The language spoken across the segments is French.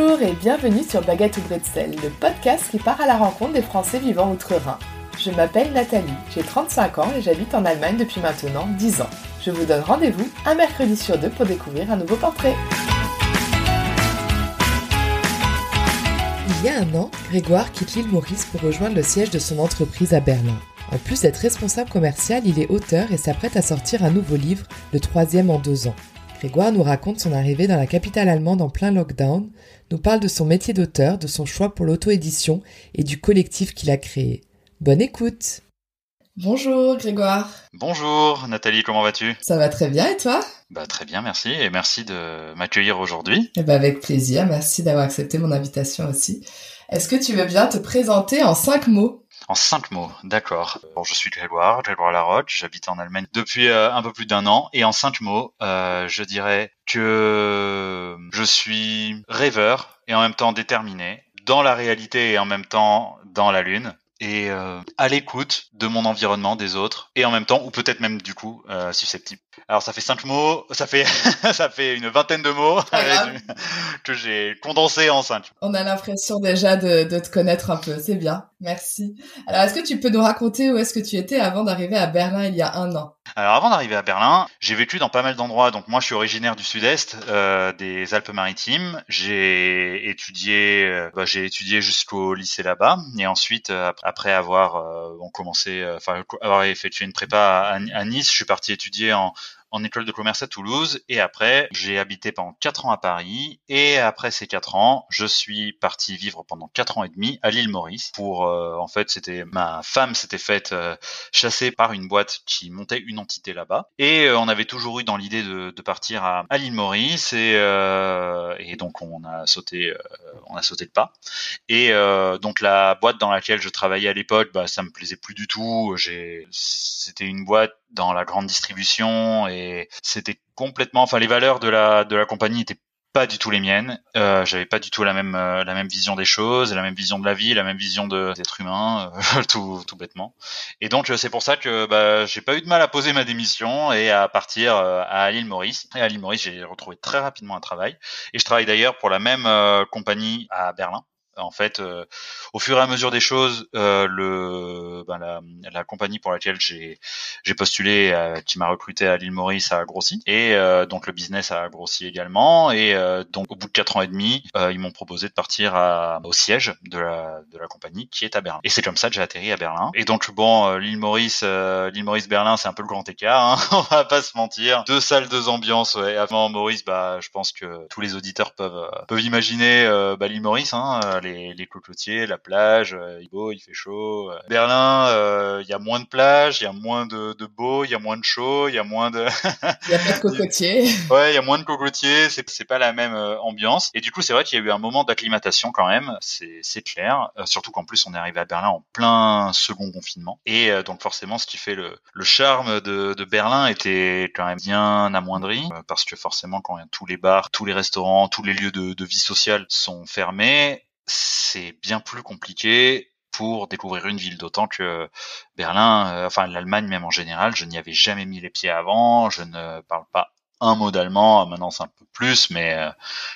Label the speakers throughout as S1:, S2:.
S1: Bonjour et bienvenue sur Baguette ou le podcast qui part à la rencontre des Français vivant outre-Rhin. Je m'appelle Nathalie, j'ai 35 ans et j'habite en Allemagne depuis maintenant 10 ans. Je vous donne rendez-vous un mercredi sur deux pour découvrir un nouveau portrait. Il y a un an, Grégoire quitte l'île Maurice pour rejoindre le siège de son entreprise à Berlin. En plus d'être responsable commercial, il est auteur et s'apprête à sortir un nouveau livre, le troisième en deux ans. Grégoire nous raconte son arrivée dans la capitale allemande en plein lockdown, nous parle de son métier d'auteur, de son choix pour l'auto-édition et du collectif qu'il a créé. Bonne écoute Bonjour Grégoire.
S2: Bonjour Nathalie, comment vas-tu?
S1: Ça va très bien et toi?
S2: Bah très bien, merci et merci de m'accueillir aujourd'hui.
S1: Eh ben avec plaisir, merci d'avoir accepté mon invitation aussi. Est-ce que tu veux bien te présenter en cinq mots?
S2: En cinq mots, d'accord. Bon, je suis Grégoire, Grégoire Laroche, j'habite en Allemagne depuis euh, un peu plus d'un an, et en cinq mots, euh, je dirais que je suis rêveur et en même temps déterminé, dans la réalité et en même temps dans la lune et euh, à l'écoute de mon environnement, des autres, et en même temps, ou peut-être même du coup, euh, susceptible. Alors ça fait cinq mots, ça fait ça fait une vingtaine de mots que j'ai condensé en cinq.
S1: On a l'impression déjà de, de te connaître un peu, c'est bien, merci. Alors est-ce que tu peux nous raconter où est-ce que tu étais avant d'arriver à Berlin il y a un an?
S2: Alors avant d'arriver à Berlin, j'ai vécu dans pas mal d'endroits. Donc moi, je suis originaire du Sud-Est, euh, des Alpes-Maritimes. J'ai étudié, euh, bah, j'ai étudié jusqu'au lycée là-bas, et ensuite, euh, après avoir, euh, on commencé, enfin avoir effectué une prépa à, à, Nice, je suis parti étudier en en école de commerce à Toulouse et après j'ai habité pendant quatre ans à Paris et après ces quatre ans je suis parti vivre pendant quatre ans et demi à l'île Maurice pour euh, en fait c'était ma femme s'était faite euh, chasser par une boîte qui montait une entité là-bas. Et euh, on avait toujours eu dans l'idée de, de, partir à, à l'île Maurice et, et donc on a sauté on a sauté le pas. Et donc la boîte dans laquelle je travaillais à l'époque bah ça me plaisait plus du tout. C'était une boîte dans la grande distribution et c'était complètement, enfin les valeurs de la de la compagnie étaient pas du tout les miennes. Euh, J'avais pas du tout la même euh, la même vision des choses, la même vision de la vie, la même vision êtres humains, euh, tout tout bêtement. Et donc euh, c'est pour ça que bah, j'ai pas eu de mal à poser ma démission et à partir à l'île Maurice. Et à l'île Maurice, j'ai retrouvé très rapidement un travail. Et je travaille d'ailleurs pour la même compagnie à Berlin en fait, euh, au fur et à mesure des choses, euh, le, ben la, la, compagnie pour laquelle j'ai postulé, euh, qui m'a recruté à l'île Maurice, a grossi et euh, donc le business a grossi également. Et euh, donc au bout de quatre ans et demi, ils m'ont proposé de partir à, au siège de la de la compagnie qui est à Berlin. Et c'est comme ça que j'ai atterri à Berlin. Et donc bon, l'île Maurice, l'île Maurice Berlin, c'est un peu le grand écart. Hein on va pas se mentir. Deux salles, deux ambiances. Ouais. Avant Maurice, bah je pense que tous les auditeurs peuvent peuvent imaginer bah, l'île Maurice. Hein, les cocotiers, la plage, euh, il est beau, il fait chaud. Euh. Berlin, euh, il y a moins de plages, il y a moins de, de beau, il y a moins de chaud, il y a moins de...
S1: Il y a pas de cocotiers.
S2: ouais, il y a moins de cocotiers, c'est, c'est pas la même ambiance. Et du coup, c'est vrai qu'il y a eu un moment d'acclimatation quand même, c'est, c'est clair. surtout qu'en plus, on est arrivé à Berlin en plein second confinement. Et donc forcément, ce qui fait le, le charme de, de Berlin était quand même bien amoindri, parce que forcément, quand tous les bars, tous les restaurants, tous les lieux de, de vie sociale sont fermés, c'est bien plus compliqué pour découvrir une ville, d'autant que Berlin, euh, enfin l'Allemagne même en général, je n'y avais jamais mis les pieds avant, je ne parle pas un mot d'allemand, maintenant c'est un peu plus, mais euh,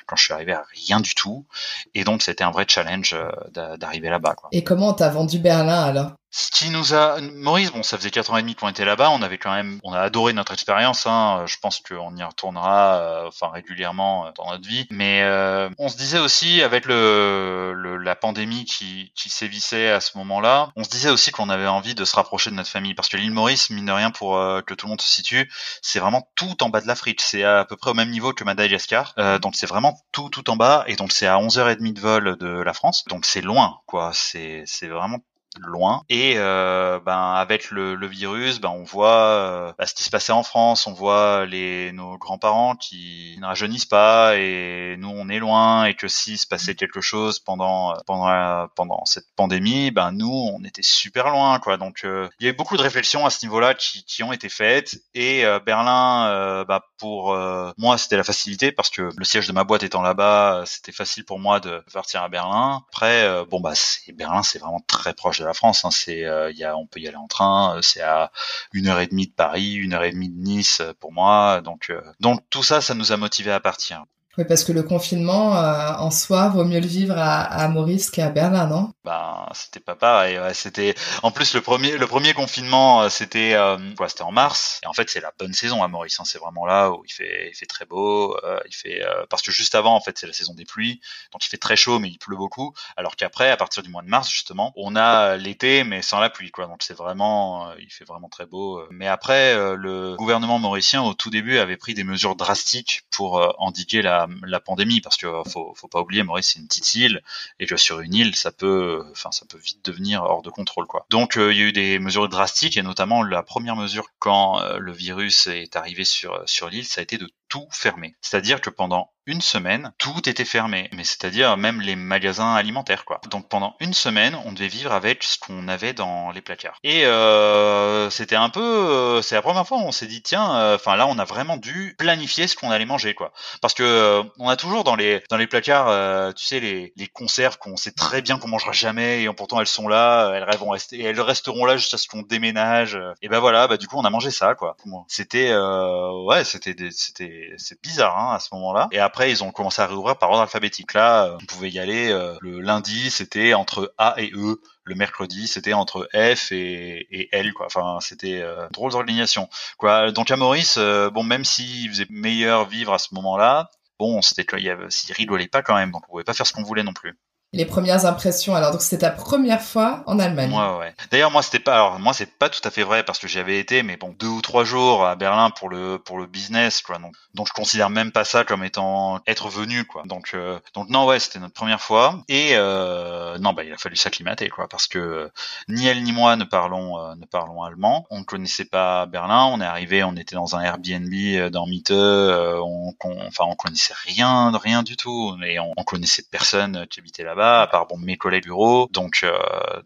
S2: quand je suis arrivé à rien du tout, et donc c'était un vrai challenge euh, d'arriver là-bas.
S1: Et comment t'as vendu Berlin alors?
S2: Ce qui nous a, Maurice, bon, ça faisait quatre ans et demi qu'on était là-bas. On avait quand même, on a adoré notre expérience. Hein. Je pense qu'on y retournera, euh, enfin régulièrement euh, dans notre vie. Mais euh, on se disait aussi, avec le, le la pandémie qui, qui sévissait à ce moment-là, on se disait aussi qu'on avait envie de se rapprocher de notre famille, parce que l'île Maurice, mine de rien, pour que tout le monde se situe, c'est vraiment tout en bas de l'Afrique. C'est à peu près au même niveau que Madagascar. donc c'est vraiment tout tout en bas, et donc c'est à 11h30 de vol de la France. Donc c'est loin, quoi. C'est c'est vraiment loin. Et euh, ben avec le, le, virus ben on voit euh, bah, ce qui se passait en France. On voit les nos grands-parents qui ne rajeunissent pas et nous on est loin. Et que s'il se passait quelque chose pendant pendant pendant cette pandémie ben nous on était super loin quoi. Donc euh, il y a eu beaucoup de réflexions à ce niveau-là qui, qui ont été faites. Et euh, Berlin bah, pour moi c'était la facilité parce que le siège de ma boîte étant là-bas c'était facile pour moi de partir à Berlin. Après bon bah c'est Berlin c'est vraiment très proche la France. Hein. C'est, euh, y on peut y aller en train. Euh, c'est à une heure et demie de Paris, une heure et demie de Nice euh, pour moi. Donc, donc tout ça, ça nous a motivé à partir.
S3: Oui, parce que le confinement, euh, en soi, vaut mieux le vivre à, Maurice qu'à Berlin, non?
S2: Ben, c'était pas pareil. C'était en plus le premier, le premier confinement, euh, c'était euh, C'était en mars. Et en fait, c'est la bonne saison à Maurice. Hein. C'est vraiment là où il fait, très beau. Euh, il fait parce que juste avant, en fait, c'est la saison des pluies, donc il fait très chaud, mais il pleut beaucoup. Alors qu'après, à partir du mois de mars, justement, on a l'été, mais sans la pluie. Donc c'est vraiment, il fait vraiment très beau. Mais après, le gouvernement mauricien, au tout début, avait pris des mesures drastiques pour endiguer la la, pandémie parce que euh, faut, faut pas oublier Maurice c'est une petite île et que sur une île ça peut enfin ça peut vite devenir hors de contrôle quoi. Donc euh, il y a eu des mesures drastiques et notamment la première mesure quand euh, le virus est arrivé sur sur l'île ça a été de tout fermer. C'est-à-dire que pendant une semaine, tout était fermé, mais c'est-à-dire même les magasins alimentaires, quoi. Donc pendant une semaine, on devait vivre avec ce qu'on avait dans les placards. Et euh, c'était un peu, euh, c'est la première fois où on s'est dit tiens, euh, enfin là, on a vraiment dû planifier ce qu'on allait manger, quoi. Parce que euh, on a toujours dans les dans les placards, tu sais, les, les conserves qu'on sait très bien qu'on mangera jamais, et pourtant elles sont là, elles vont rester, elles resteront là jusqu'à ce qu'on déménage. Et ben voilà, bah du coup on a mangé ça, quoi. C'était, ouais, c'était, c'était, c'est bizarre hein, à ce moment-là. Et après, ils ont commencé à réouvrir par ordre alphabétique. Là, euh, on pouvait y aller. Euh, le lundi, c'était entre A et E. Le mercredi, c'était entre F et, L. Quoi. Enfin, c'était euh, drôle d'organisation. Quoi. Donc à Maurice, euh, bon, même s'il faisait meilleur vivre à ce moment-là, bon, c'était il y avait, s'il rigolait pas quand même, donc on pouvait pas faire ce qu'on voulait non plus
S3: les premières impressions. Alors donc c'était ta première fois en Allemagne.
S2: Ouais ouais. D'ailleurs moi c'était pas alors moi c'est pas tout à fait vrai parce que j'y avais été mais bon deux ou trois jours à Berlin pour le pour le business quoi donc donc je considère même pas ça comme étant être venu quoi. Donc euh, donc non ouais c'était notre première fois et euh, non bah il a fallu s'acclimater quoi parce que ni elle ni moi ne parlons euh, ne parlons allemand. On ne connaissait pas Berlin. On est arrivé on était dans un Airbnb euh, dans Mitte. on, enfin on connaissait rien rien du tout et on, on connaissait personne qui habitait là-bas à part bon mes collègues bureau. Donc euh,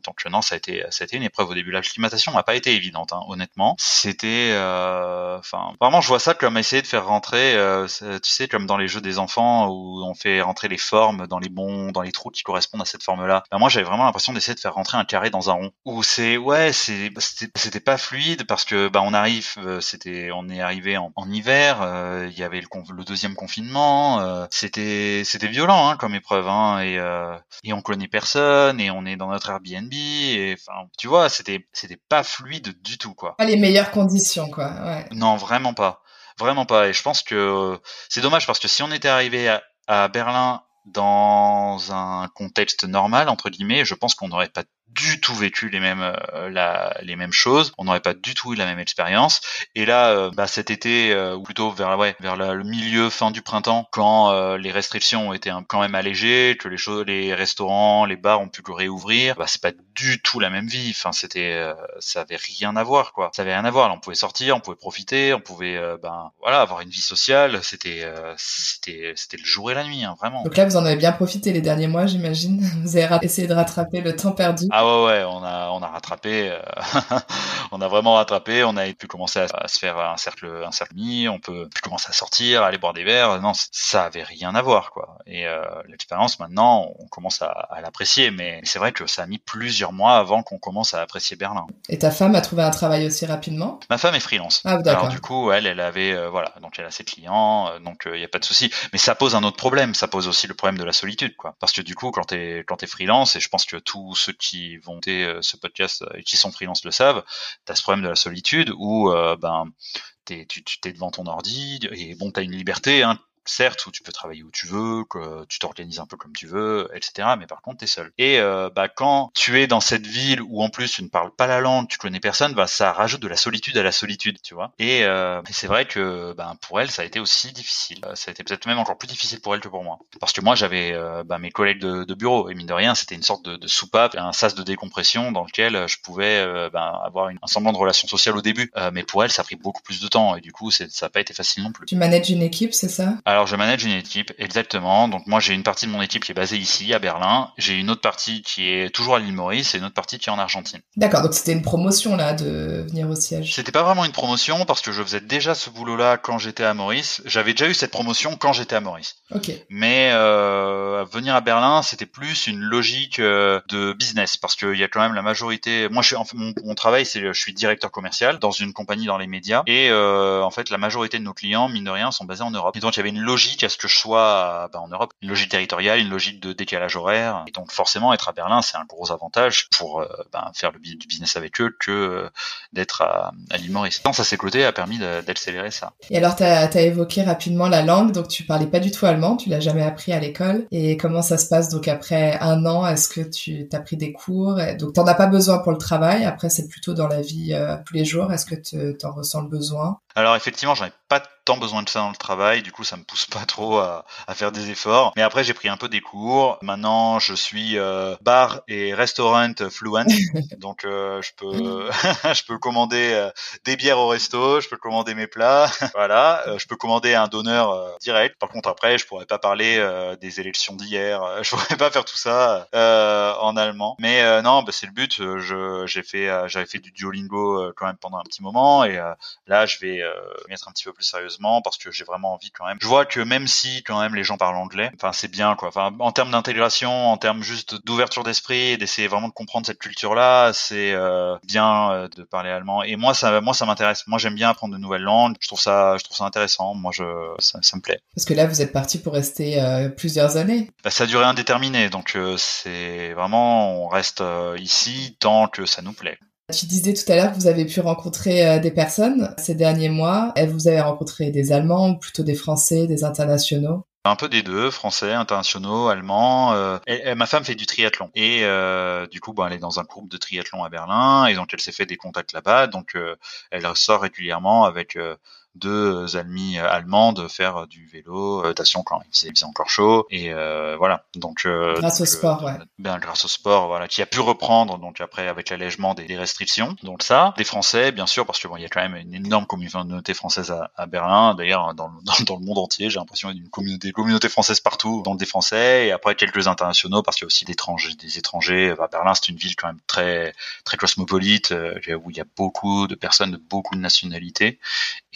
S2: donc non, ça a été ça a été une épreuve au début. L'acclimatation n'a pas été évidente, hein, honnêtement. C'était euh, enfin vraiment je vois ça comme essayer de faire rentrer, euh, tu sais comme dans les jeux des enfants où on fait rentrer les formes dans les bons dans les trous qui correspondent à cette forme-là. Ben, moi j'avais vraiment l'impression d'essayer de faire rentrer un carré dans un rond. Où c'est ouais c'est c'était pas fluide parce que bah on arrive c'était on est arrivé en, en hiver, il y avait le, le deuxième confinement, c'était c'était violent hein, comme épreuve hein, et et on connaît personne et on est dans notre Airbnb et enfin tu vois c'était c'était pas fluide du tout quoi.
S3: Pas les meilleures conditions quoi. Ouais.
S2: Non vraiment pas vraiment pas et je pense que c'est dommage parce que si on était arrivé à, à Berlin dans un contexte normal entre guillemets je pense qu'on n'aurait pas du tout vécu les mêmes euh, la, les mêmes choses, on n'aurait pas du tout eu la même expérience. Et là, euh, bah, cet été, euh, ou plutôt vers ouais vers le milieu fin du printemps, quand les restrictions ont été quand même allégées, que les choses, les restaurants, les bars ont pu réouvrir, bah c'est pas du tout la même vie. Enfin, c'était ça avait rien à voir quoi. Ça avait rien à voir. Là, on pouvait sortir, on pouvait profiter, on pouvait ben voilà avoir une vie sociale. C'était c'était c'était le jour et la nuit, hein, vraiment.
S3: Donc là, vous en avez bien profité les derniers mois, j'imagine. Vous avez essayé de rattraper le temps perdu.
S2: Ah ouais, ouais, on a, on a rattrapé, euh, on a vraiment rattrapé. On a pu commencer à, se faire un cercle, un cercle mis. On peut pu commencer à sortir, à aller boire des verres. Non, ça avait rien à voir, quoi. Et euh, l'expérience, maintenant, on commence à, à l'apprécier. Mais c'est vrai que ça a mis plusieurs mois avant qu'on commence à apprécier Berlin.
S3: Et ta femme a trouvé un travail aussi rapidement?
S2: Ma femme est freelance. Ah, Alors du coup, elle, elle avait, euh, voilà, donc elle a ses clients, donc il n'y a pas de souci. Mais ça pose un autre problème. Ça pose aussi le problème de la solitude, quoi. Parce que du coup, quand t'es, quand t'es freelance, et je pense que tous ceux qui vont écouter euh, ce podcast et qui sont freelance le savent, tu as ce problème de la solitude où euh, ben tu t'es devant ton ordi et bon tu as une liberté hein, certes, où tu peux travailler où tu veux, que tu t'organises un peu comme tu veux, etc. Mais par contre, tu es seul. Et euh, bah, quand tu es dans cette ville où en plus tu ne parles pas la langue, tu connais personne, bah, ça rajoute de la solitude à la solitude, tu vois. Et, euh, c'est vrai que bah, pour elle, ça a été aussi difficile. Euh, ça a été peut-être même encore plus difficile pour elle que pour moi. Parce que moi, j'avais bah, mes collègues de, bureau, et mine de rien, c'était une sorte de, de, soupape, un sas de décompression dans lequel je pouvais bah, avoir un semblant de relation sociale au début. mais pour elle, ça a pris beaucoup plus de temps, et du coup, ça n'a pas été facile non plus.
S3: Tu manages une équipe, c'est ça?
S2: Je manage une équipe, exactement. Donc moi j'ai une partie de mon équipe qui est basée ici à Berlin. J'ai une autre partie qui est toujours à l'île Maurice et une autre partie qui est en Argentine.
S3: D'accord, donc c'était une promotion là de venir au siège.
S2: C'était pas vraiment une promotion parce que je faisais déjà ce boulot-là quand j'étais à Maurice. J'avais déjà eu cette promotion quand j'étais à Maurice.
S3: Ok.
S2: Mais euh, venir à Berlin, c'était plus une logique euh, de business parce qu'il y a quand même la majorité. Moi, je suis, mon, mon travail, c'est je suis directeur commercial dans une compagnie dans les médias et euh, en fait la majorité de nos clients, mine de rien, sont basés en Europe. Et donc il y avait une logique à ce que je sois bah, en Europe, une logique territoriale, une logique de décalage horaire. Et donc forcément, être à Berlin, c'est un gros avantage pour bah, faire le, du business avec eux que d'être à, à l'île Maurice. Ça s'est côté a permis d'accélérer ça.
S1: Et alors, tu as, évoqué rapidement la langue, donc tu parlais pas du tout allemand, tu l'as jamais appris à l'école. Et comment ça se passe donc après un an? Est-ce que tu as pris des cours? Donc, t'en as pas besoin pour le travail. Après, c'est plutôt dans la vie euh, tous les jours. Est-ce que tu en ressens le besoin?
S2: Alors effectivement, j'en ai pas tant besoin de ça dans le travail, du coup ça me pousse pas trop à, faire des efforts. Mais après j'ai pris un peu des cours. Maintenant je suis euh, bar et restaurant fluent, donc euh, je peux je peux commander euh, des bières au resto, je peux commander mes plats, voilà, je peux commander un donneur direct. Par contre après je pourrais pas parler des élections d'hier, je pourrais pas faire tout ça en allemand. Mais non, bah, c'est le but. Je j'ai fait j'avais fait du Duolingo quand même pendant un petit moment et là je vais mettre un petit peu plus sérieusement parce que j'ai vraiment envie quand même. Je vois que même si quand même les gens parlent anglais, enfin c'est bien quoi. Enfin en termes d'intégration, en termes juste d'ouverture d'esprit d'essayer vraiment de comprendre cette culture-là, c'est euh, bien euh, de parler allemand. Et moi ça, moi ça m'intéresse. Moi j'aime bien apprendre de nouvelles langues. Je trouve ça, je trouve ça intéressant. Moi je, ça, me plaît.
S1: Parce que là vous êtes parti pour rester euh, plusieurs années.
S2: Bah, ça a duré indéterminé, donc c'est vraiment on reste ici tant que ça nous plaît.
S1: Tu disais tout à l'heure que vous avez pu rencontrer euh, des personnes ces derniers mois. Vous avez rencontré des Allemands plutôt des Français, des internationaux?
S2: Un peu des deux, français, internationaux, allemands. Euh, ma femme fait du triathlon et euh, du coup, elle est dans un groupe de triathlon à Berlin et donc elle s'est fait des contacts là-bas. Donc elle sort régulièrement avec deux amis allemands de faire du vélo natation quand il faisait, encore chaud et euh, voilà. Donc
S1: euh, grâce au sport ouais.
S2: ben grâce au sport voilà qui a pu reprendre donc après avec l'allègement des, restrictions. Donc ça des Français bien sûr parce que bon il y a quand même une énorme communauté française à, à Berlin. D'ailleurs dans, dans, dans, le monde entier j'ai l'impression qu'il y a une communauté communauté française partout dans des Français. Et après quelques internationaux parce qu'il y a aussi des étrangers des étrangers. À Berlin c'est une ville quand même très très cosmopolite où il y a beaucoup de personnes de beaucoup de nationalités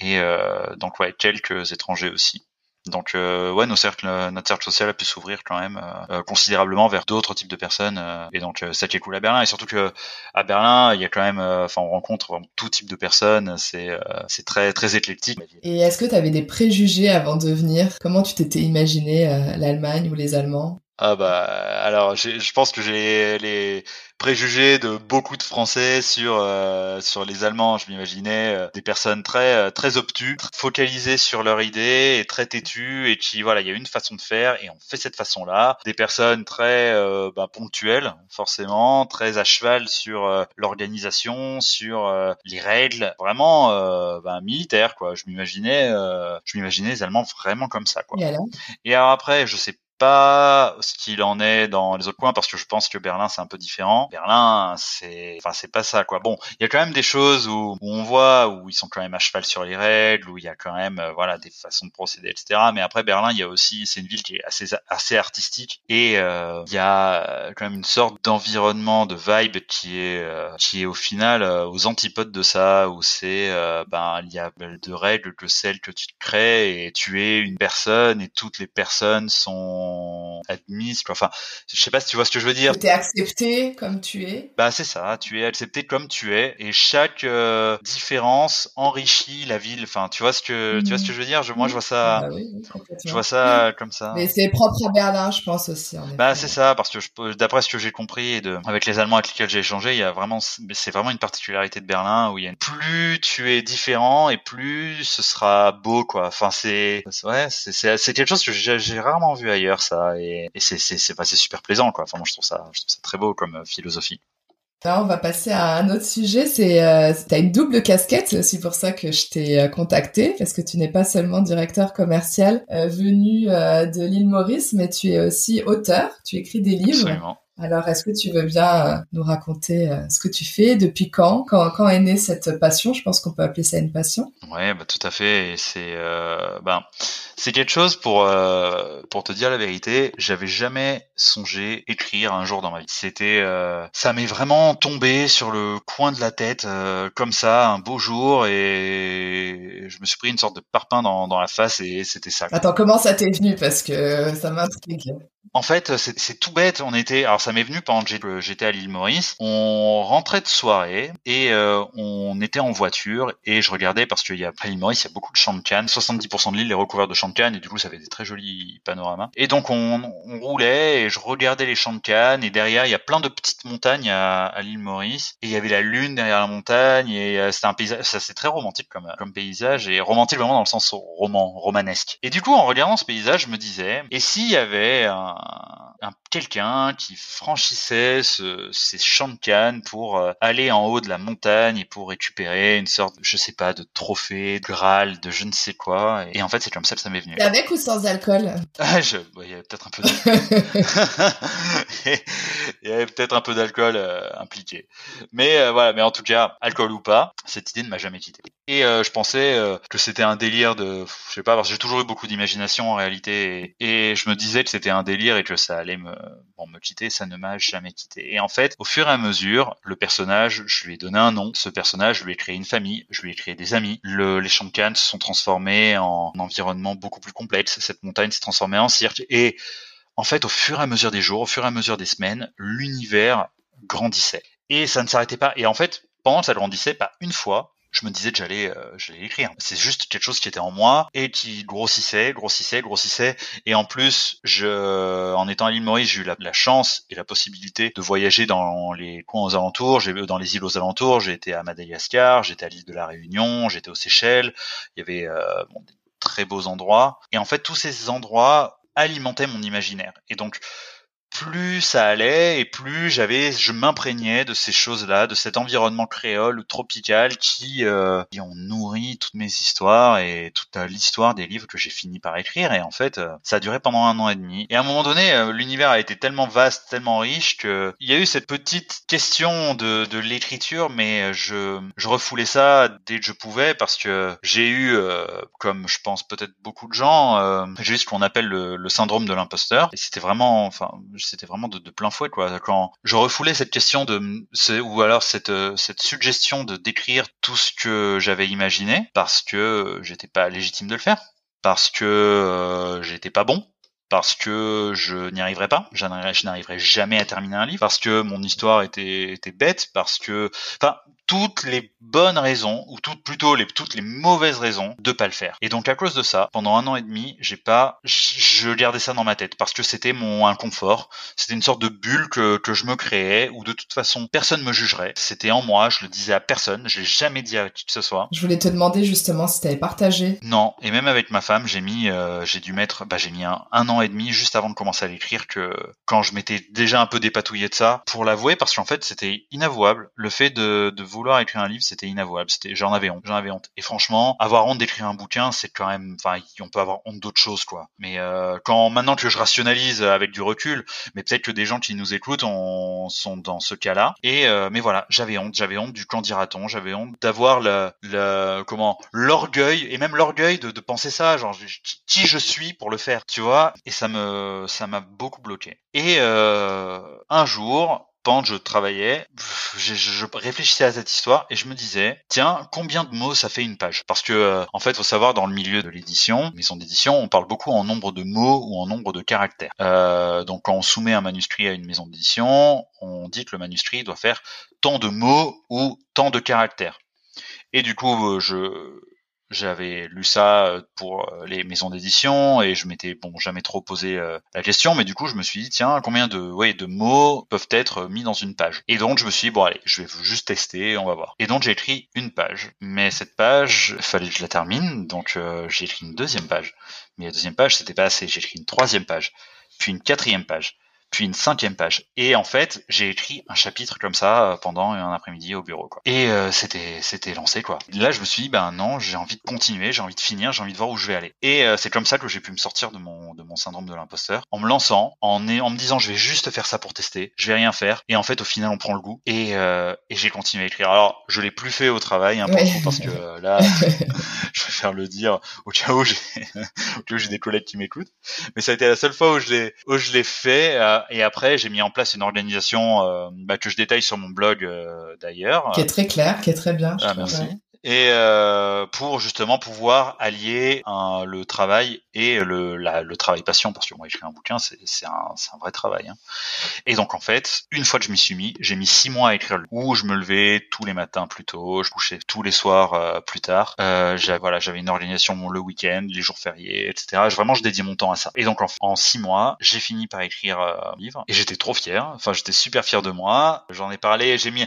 S2: et euh, donc ouais, quelques étrangers aussi. Donc euh, ouais, nos cercles, notre cercle social a pu s'ouvrir quand même euh, considérablement vers d'autres types de personnes. et donc ça qui est cool à Berlin. Et surtout que à Berlin, il y a quand même, enfin on rencontre tout type de personnes. C'est c'est très très éclectique.
S1: Et est-ce que tu avais des préjugés avant de venir? Comment tu t'étais imaginé l'Allemagne ou les Allemands?
S2: Ah bah alors je pense que j'ai les préjugés de beaucoup de Français sur euh, sur les Allemands. Je m'imaginais euh, des personnes très euh, très obtus, focalisées sur leur idée et très têtues et qui voilà il y a une façon de faire et on fait cette façon-là. Des personnes très bah, ponctuelles forcément, très à cheval sur l'organisation, sur les règles, vraiment bah, militaires quoi. Je m'imaginais je m'imaginais les Allemands vraiment comme ça quoi.
S1: Et,
S2: et alors après je sais pas ce qu'il en est dans les autres coins parce que je pense que Berlin c'est un peu différent. Berlin c'est enfin c'est pas ça quoi. Bon, il y a quand même des choses où, on voit où ils sont quand même à cheval sur les règles, où il y a quand même euh, voilà des façons de procéder etc. Mais après Berlin il y a aussi c'est une ville qui est assez assez artistique et euh, il y a quand même une sorte d'environnement de vibe qui est euh, qui est au final aux antipodes de ça où c'est ben il y a de règles que celles que tu crées et tu es une personne et toutes les personnes sont admise. Enfin, je sais pas si tu vois ce que je veux dire.
S1: Tu es accepté comme tu es.
S2: Bah c'est ça, tu es accepté comme tu es et chaque euh, différence enrichit la ville. Enfin, tu vois ce que tu vois ce que je veux dire? Je, moi, je vois ça.
S1: Bah
S2: je vois ça comme ça.
S1: Mais c'est propre à Berlin, je pense aussi.
S2: bah c'est ça, parce que d'après ce que j'ai compris et de, avec les Allemands avec lesquels j'ai échangé, il y a vraiment, c'est vraiment une particularité de Berlin où il y a plus tu es différent et plus ce sera beau quoi. Enfin c'est ouais, c'est quelque chose que j'ai rarement vu ailleurs ça et, c'est c'est pas super plaisant quoi. Enfin moi je trouve ça je trouve ça très beau comme euh, philosophie.
S1: Là, on va passer à un autre sujet. C'est, euh, t'as une double casquette. C'est aussi pour ça que je t'ai euh, contacté parce que tu n'es pas seulement directeur commercial euh, venu de l'île Maurice, mais tu es aussi auteur. Tu écris des livres.
S2: Absolument.
S1: Alors, est-ce que tu veux bien euh, nous raconter euh, ce que tu fais, depuis quand, quand, quand est née cette passion? Je pense qu'on peut appeler ça une passion.
S2: Ouais, bah, tout à fait. C'est, euh, ben, c'est quelque chose pour pour te dire la vérité. J'avais jamais songé écrire un jour dans ma vie. C'était, ça m'est vraiment tombé sur le coin de la tête comme ça, un beau jour, et je me suis pris une sorte de parpaing dans, dans la face, et c'était ça.
S1: Attends, comment ça t'est venu? Parce que ça m'intrigue.
S2: En fait, c'est tout bête. On était, alors ça m'est venu pendant que j'étais à l'île Maurice. On rentrait de soirée et euh, on était en voiture et je regardais parce qu'il y a après l'île Maurice, il y a beaucoup de champs de canne. 70% de l'île est recouverte de champs de canne et du coup, ça fait des très jolis panoramas. Et donc on, on, roulait et je regardais les champs de canne et derrière, il y a plein de petites montagnes à, à l'île Maurice et il y avait la lune derrière la montagne et euh, c'était un paysage, ça c'est très romantique comme comme paysage et romantique vraiment dans le sens roman, romanesque. Et du coup, en regardant ce paysage, je me disais, et s'il y avait ま un, quelqu'un qui franchissait ce, ces champs de canne pour euh, aller en haut de la montagne et pour récupérer une sorte, je sais pas, de trophée, de graal, de je ne sais quoi. Et, en fait, c'est comme ça que ça m'est venu.
S1: Avec ou sans alcool?
S2: Ah, je, Il y avait peut-être un peu d'alcool. il y avait peut-être un peu d'alcool euh, impliqué. Mais euh, voilà, mais en tout cas, alcool ou pas, cette idée ne m'a jamais quitté. Et je pensais que c'était un délire de, je sais pas, parce que j'ai toujours eu beaucoup d'imagination en réalité, et, et je me disais que c'était un délire et que ça allait me, quitter, ça ne m'a jamais quitté. Et en fait, au fur et à mesure, le personnage, je lui ai donné un nom. Ce personnage, je lui ai créé une famille, je lui ai créé des amis. Le, les champs de Cannes se sont transformés en environnement beaucoup plus complexe. Cette montagne s'est transformée en cirque. Et en fait, au fur et à mesure des jours, au fur et à mesure des semaines, l'univers grandissait. Et ça ne s'arrêtait pas. Et en fait, pendant que ça grandissait, pas une fois, je me disais que j'allais euh, j'allais l'écrire. C'est juste quelque chose qui était en moi et qui grossissait, grossissait, grossissait. Et en plus, je, en étant à l'île Maurice, j'ai eu la, chance et la possibilité de voyager dans les coins aux alentours. J'ai dans les îles aux alentours. J'ai été à Madagascar, j'étais à l'île de la Réunion, j'étais aux Seychelles. Il y avait euh, bon, des très beaux endroits. Et en fait, tous ces endroits alimentaient mon imaginaire. Et donc, plus ça allait et plus j'avais, je m'imprégnais de ces choses-là, de cet environnement créole ou tropical qui, euh, qui ont nourri toutes mes histoires et toute l'histoire des livres que j'ai fini par écrire. Et en fait, euh, ça a duré pendant un an et demi. Et à un moment donné, euh, l'univers a été tellement vaste, tellement riche que il y a eu cette petite question de, de l'écriture, mais je, je refoulais ça dès que je pouvais parce que j'ai eu, comme je pense peut-être beaucoup de gens, j'ai eu ce qu'on appelle le, le syndrome de l'imposteur. Et c'était vraiment, enfin c'était vraiment de, plein fouet quoi. Quand je refoulais cette question de ou alors cette euh, cette suggestion de décrire tout ce que j'avais imaginé parce que j'étais pas légitime de le faire, parce que euh, j'étais pas bon, parce que je n'y arriverais pas, je n'arriverais jamais à terminer un livre, parce que mon histoire était, était bête, parce que, enfin, toutes les bonnes raisons, ou toutes plutôt les, toutes les mauvaises raisons de pas le faire. Et donc à cause de ça, pendant un an et demi, j'ai pas, je gardais ça dans ma tête parce que c'était mon inconfort, c'était une sorte de bulle que, que je me créais où de toute façon personne me jugerait. C'était en moi, je le disais à personne, je l'ai jamais dit à qui que ce soit.
S1: Je voulais te demander justement si t'avais partagé.
S2: Non, et même avec ma femme, j'ai mis, euh, j'ai dû mettre, bah j'ai mis un, un an et demi juste avant de commencer à l'écrire que quand je m'étais déjà un peu dépatouillé de ça pour l'avouer parce qu'en fait c'était inavouable. Le fait de, de vouloir écrire un livre c'était inavouable. C'était j'en avais honte j'en avais honte. Et franchement avoir honte d'écrire un bouquin c'est quand même enfin on peut avoir honte d'autres choses quoi. Mais euh, quand maintenant que je rationalise avec du recul mais peut-être que des gens qui nous écoutent on, sont dans ce cas-là. Et euh, mais voilà j'avais honte j'avais honte du quand dira-t-on j'avais honte d'avoir le, le comment l'orgueil et même l'orgueil de, de penser ça genre qui je suis pour le faire tu vois me ça m'a beaucoup bloqué. Et euh, un jour, pendant que je travaillais, je, réfléchissais à cette histoire et je me disais, tiens, combien de mots ça fait une page? Parce que, euh, en fait, faut savoir, dans le milieu de l'édition, maison d'édition, on parle beaucoup en nombre de mots ou en nombre de caractères. Euh, donc, quand on soumet un manuscrit à une maison d'édition, on dit que le manuscrit doit faire tant de mots ou tant de caractères. Et du coup, je, j'avais lu ça euh, pour euh, les maisons d'édition et je m'étais bon jamais trop posé euh, la question mais du coup je me suis dit tiens combien de ouais de mots peuvent être mis dans une page? Et donc je me suis dit bon allez je vais juste tester on va voir. Et donc j'ai écrit une page. Mais cette page fallait que je la termine donc j'ai écrit une deuxième page. Mais la deuxième page c'était pas assez. J'ai écrit une troisième page puis une quatrième page puis une cinquième page. Et en fait, j'ai écrit un chapitre comme ça euh, pendant un après-midi au bureau. Quoi. Et euh, c'était c'était lancé quoi. Là, je me suis dit ben non, j'ai envie de continuer, j'ai envie de finir, j'ai envie de voir où je vais aller. Et euh, c'est comme ça que j'ai pu me sortir de mon de mon syndrome de l'imposteur en me lançant, en en me disant je vais juste faire ça pour tester, je vais rien faire. Et en fait, au final, on prend le goût. Et et j'ai continué à écrire. Alors, je l'ai plus fait au travail, hein, parce que là, je préfère le dire au cas où j'ai au cas où j'ai des collègues qui m'écoutent. Mais ça a été la seule fois où je l'ai où je l'ai fait et après, j'ai mis en place une organisation euh, bah, que je détaille sur mon blog euh, d'ailleurs.
S1: Qui est très clair, qui est très bien.
S2: Ah, merci. Et euh, pour justement pouvoir allier un, le travail et le, la, le travail passion parce que moi écrire un bouquin c'est un, un vrai travail hein. et donc en fait une fois que je m'y suis mis j'ai mis six mois à écrire où je me levais tous les matins plus tôt je couchais tous les soirs euh, plus tard. Euh, j'avais une organisation le week-end les jours fériés etc vraiment je dédiais mon temps à ça. Et donc en, en six mois j'ai fini par écrire euh, un livre. Et j'étais trop fier. Enfin j'étais super fier de moi. J'en ai parlé j'ai mis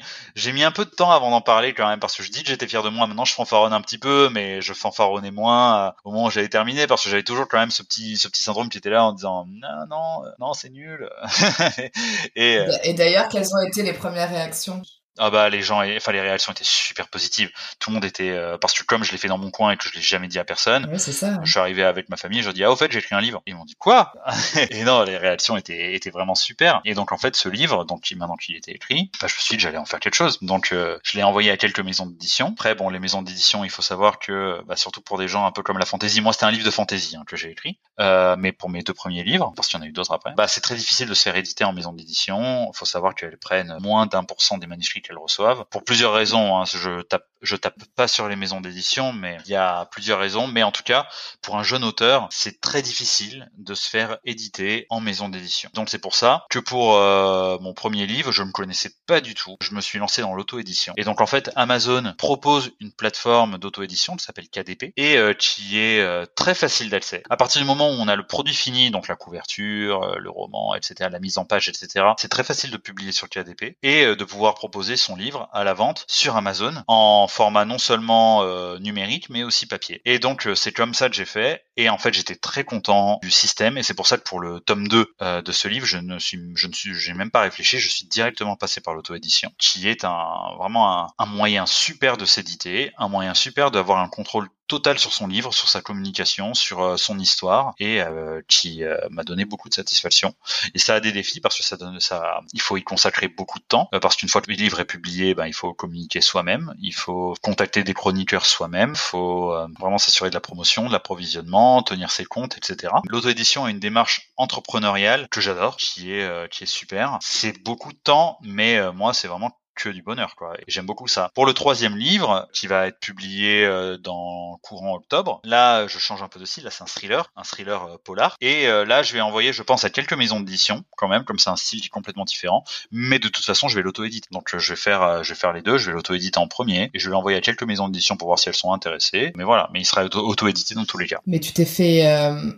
S2: mis un peu de temps avant d'en parler quand même parce que je dis que j'étais fier de moi maintenant je fanfaronne un petit peu mais je fanfaronnais moins euh, au moment où j'avais terminé parce que j'avais toujours quand même ce petit syndrome qui était là en disant non non non c'est nul
S1: euh, et d'ailleurs quelles ont été les premières réactions?
S2: Ah bah les gens, enfin les réactions étaient super positives. Tout le monde était euh, parce que comme je l'ai fait dans mon coin et que je l'ai jamais dit à personne,
S1: ouais, ça.
S2: je suis arrivé avec ma famille, je dis ah au fait j'ai écrit un livre. Ils m'ont dit quoi? Et non, les réactions étaient étaient vraiment super. Et donc en fait ce livre, donc maintenant qu'il était écrit, bah, je me suis dit j'allais en faire quelque chose. Donc euh, je l'ai envoyé à quelques maisons d'édition. Après bon les maisons d'édition, il faut savoir que bah, surtout pour des gens un peu comme la fantaisie, moi c'était un livre de fantaisie hein, que j'ai écrit, euh, mais pour mes deux premiers livres, parce qu'il y en a eu d'autres après, bah c'est très difficile de se faire éditer en maison d'édition. Il faut savoir qu'elles prennent moins d'un pour cent des manuscrits qu'elles reçoivent. Pour plusieurs raisons. Hein. Je tape, je tape pas sur les maisons d'édition, mais il y a plusieurs raisons. Mais en tout cas, pour un jeune auteur, c'est très difficile de se faire éditer en maison d'édition. Donc c'est pour ça que pour euh, mon premier livre, je ne connaissais pas du tout. Je me suis lancé dans l'auto-édition. Et donc en fait, Amazon propose une plateforme d'auto-édition qui s'appelle KDP et euh, qui est euh, très facile d'accès. À partir du moment où on a le produit fini, donc la couverture, le roman, etc., la mise en page, etc., c'est très facile de publier sur KDP et de pouvoir proposer son livre à la vente sur Amazon en format non seulement euh, numérique mais aussi papier. Et donc euh, c'est comme ça que j'ai fait. Et en fait j'étais très content du système. Et c'est pour ça que pour le tome 2 euh, de ce livre je ne suis je ne suis j'ai même pas réfléchi. Je suis directement passé par l'auto-édition qui est un vraiment un, un moyen super de s'éditer un moyen super d'avoir un contrôle total sur son livre, sur sa communication, sur euh, son histoire, et euh, qui euh, m'a donné beaucoup de satisfaction. Et ça a des défis parce que ça donne ça, il faut y consacrer beaucoup de temps parce qu'une fois que le livre est publié, ben il faut communiquer soi-même, il faut contacter des chroniqueurs soi-même, il faut vraiment s'assurer de la promotion, de l'approvisionnement, tenir ses comptes, etc. L'auto-édition a une démarche entrepreneuriale que j'adore, qui est qui est super. C'est beaucoup de temps, mais moi c'est vraiment que du bonheur quoi. Et j'aime beaucoup ça. Pour le troisième livre qui va être publié euh, dans courant octobre, là je change un peu de style. Là c'est un thriller, un thriller euh, polar. Et euh, là je vais envoyer, je pense, à quelques maisons d'édition quand même, comme c'est un style qui est complètement différent. Mais de toute façon je vais l'auto-éditer. Donc je vais faire, je vais faire les deux. Je vais l'auto-éditer en premier et je vais l'envoyer à quelques maisons d'édition pour voir si elles sont intéressées. Mais voilà, mais il sera auto-édité dans tous les cas.
S1: Mais tu t'es fait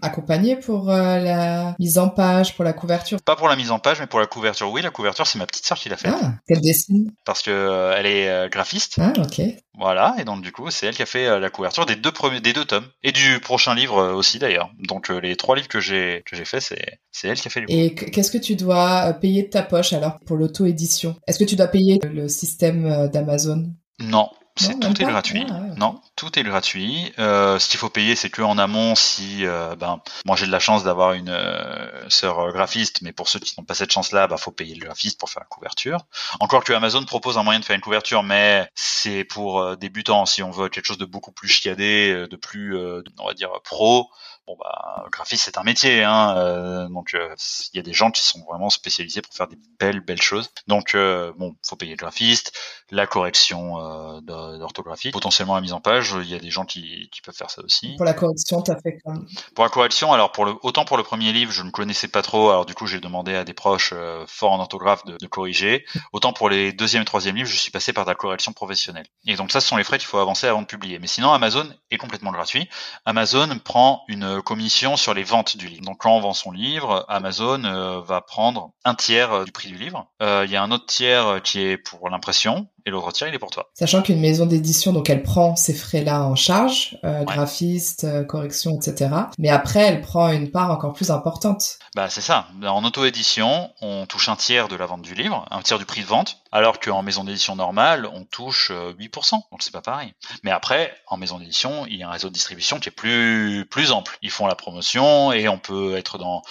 S1: accompagner pour la mise en page, pour la couverture?
S2: Pas pour la mise en page, mais pour la couverture. Oui, la couverture c'est ma petite sœur qui l'a fait.
S1: Ah, quelle dessine
S2: parce que euh, elle est euh, graphiste.
S1: Ah, ok.
S2: Voilà, et donc du coup, c'est elle qui a fait euh, la couverture des deux premiers, des deux tomes, et du prochain livre aussi d'ailleurs. Donc les trois livres que j'ai que j'ai fait, c'est c'est elle qui a fait
S1: les. Et qu'est-ce que tu dois payer de ta poche alors pour l'auto-édition? Est-ce que tu dois payer le système d'Amazon?
S2: Non, c'est tout est gratuit. Non, tout est gratuit. Euh, ce qu'il faut payer, c'est que en amont, si euh, ben moi j'ai de la chance d'avoir une euh, sœur graphiste, mais pour ceux qui n'ont pas cette chance-là, bah faut payer le graphiste pour faire la couverture. Encore que Amazon propose un moyen de faire une couverture, mais c'est pour débutants. Si on veut quelque chose de beaucoup plus chiadé, de plus, on va dire pro, bon bah graphiste c'est un métier hein, euh, donc il euh, y a des gens qui sont vraiment spécialisés pour faire des belles belles choses. Donc euh, bon faut payer le graphiste la correction d'orthographie potentiellement la mise en page il y a des gens qui, qui peuvent faire ça aussi.
S1: Pour la correction t'as fait quoi?
S2: Pour la correction alors pour le autant pour le premier livre je ne connaissais pas trop alors du coup j'ai demandé à des proches forts en orthographe de, de, corriger. Autant pour les deuxième et troisième livres je suis passé par de la correction professionnelle. Et donc ça ce sont les frais qu'il faut avancer avant de publier. Mais sinon Amazon est complètement gratuit. Amazon prend une commission sur les ventes du livre. Donc quand on vend son livre, Amazon euh, va prendre un tiers euh, du prix du livre. Euh, il y a un autre tiers qui est pour l'impression et l'autre tiers il est pour toi.
S1: Sachant qu'une maison d'édition, donc elle prend ces frais-là en charge, graphiste, correction, etc. Mais après, elle prend une part encore plus importante.
S2: Bah c'est ça. En auto-édition, on touche un tiers de la vente du livre, un tiers du prix de vente, alors qu'en maison d'édition normale, on touche 8%. Donc c'est pas pareil. Mais après, en maison d'édition, il y a un réseau de distribution qui est plus plus ample font la promotion et on peut être dans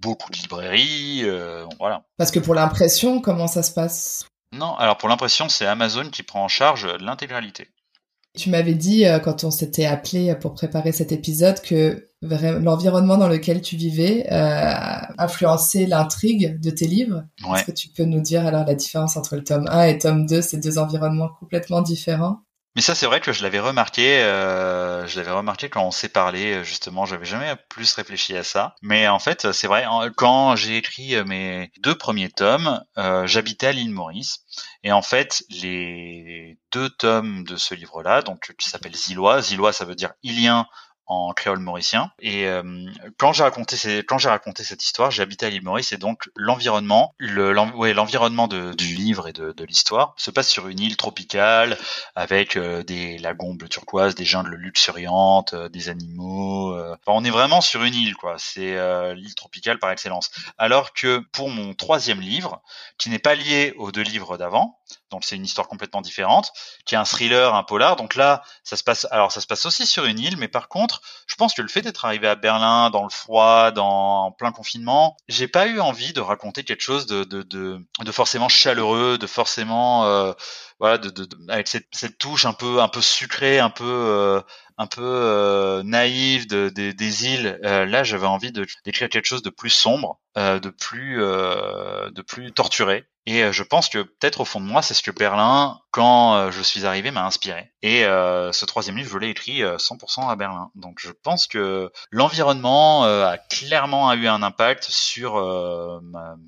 S2: beaucoup de librairies, euh, voilà.
S1: Parce que pour l'impression, comment ça se passe?
S2: Non, alors pour l'impression, c'est Amazon qui prend en charge l'intégralité.
S1: Tu m'avais dit euh, quand on s'était appelé pour préparer cet épisode que l'environnement dans lequel tu vivais euh, influençait l'intrigue de tes livres. Est-ce que tu peux nous dire alors la différence entre le tome 1 et tome 2, ces deux environnements complètement différents
S2: Mais ça, c'est vrai que je l'avais remarqué. Euh, je l'avais remarqué quand on s'est parlé. Justement, j'avais jamais plus réfléchi à ça. Mais en fait, c'est vrai. Quand j'ai écrit mes deux premiers tomes, euh, j'habitais à l'île Maurice. Et en fait, les deux tomes de ce livre-là, donc qui s'appelle Zillois. Zillois, ça veut dire ilien en créole mauricien. Et euh, quand j'ai raconté quand j'ai raconté cette histoire, habité à l'île Maurice et donc l'environnement, le l'environnement du livre et de, de l'histoire se passe sur une île tropicale avec euh, des lagons bleu turquoise, des jungles luxuriantes, euh, des animaux. On est vraiment sur une île quoi. C'est l'île tropicale par excellence. Alors que pour mon troisième livre, qui n'est pas lié aux deux livres d'avant, donc c'est une histoire complètement différente, qui est un thriller, un polar. Donc là, ça se passe, alors ça se passe aussi sur une île, mais par contre, je pense que le fait d'être arrivé à Berlin dans le froid, dans en plein confinement, j'ai pas eu envie de raconter quelque chose de de, de, forcément chaleureux, de forcément euh, voilà, de, de, avec cette, cette, touche un peu un peu sucrée, un peu euh, un peu euh, naïve de, des îles. Euh, là, j'avais envie de d'écrire quelque chose de plus sombre, euh, de plus de plus torturé. Et je pense que peut-être au fond de moi, c'est ce que Berlin, quand je suis arrivé, m'a inspiré. Et ce troisième livre, je l'ai écrit 100% à Berlin. Donc je pense que l'environnement a clairement eu un impact sur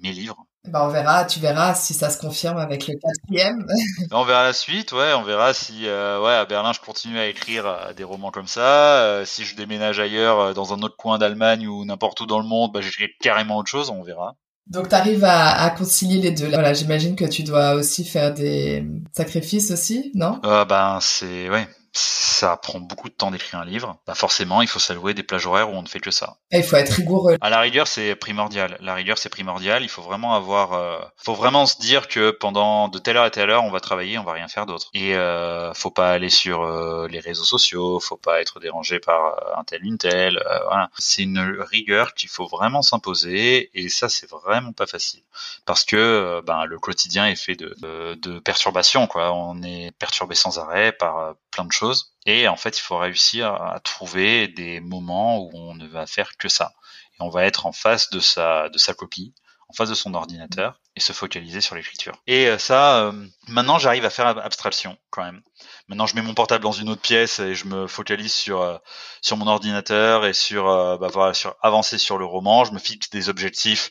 S2: mes livres.
S1: Bah on verra, tu verras si ça se confirme avec le quatrième.
S2: on verra la suite, ouais, on verra si euh, ouais à Berlin je continue à écrire euh, des romans comme ça, euh, si je déménage ailleurs dans un autre coin d'Allemagne ou n'importe où dans le monde, bah j'écris carrément autre chose, on verra.
S1: Donc tu arrives à, à, concilier les deux. Voilà, j'imagine que tu dois aussi faire des sacrifices aussi, non?
S2: Euh, Ben c'est ouais, ça prend beaucoup de temps d'écrire un livre, bah forcément, il faut s'allouer des plages horaires où on ne fait que ça.
S1: Et il faut être rigoureux.
S2: À la rigueur, c'est primordial. La rigueur, c'est primordial. Il faut vraiment avoir, euh, faut vraiment se dire que pendant de telle heure à telle heure, on va travailler, on va rien faire d'autre. Et euh, faut pas aller sur euh, les réseaux sociaux, faut pas être dérangé par euh, un tel une tel. voilà. C'est une rigueur qu'il faut vraiment s'imposer, et ça, c'est vraiment pas facile parce que ben le quotidien est fait de, de, de perturbations, quoi. On est perturbé sans arrêt par plein de choses et en fait, il faut réussir à trouver des moments où on ne va faire que ça. Et on va être en face de sa, copie, en face de son ordinateur, et se focaliser sur l'écriture. Et euh, ça, euh, maintenant, j'arrive à faire abstraction quand même. Maintenant, je mets mon portable dans une autre pièce et je me focalise sur euh, sur mon ordinateur et sur bah, sur avancer sur le roman. Je me fixe des objectifs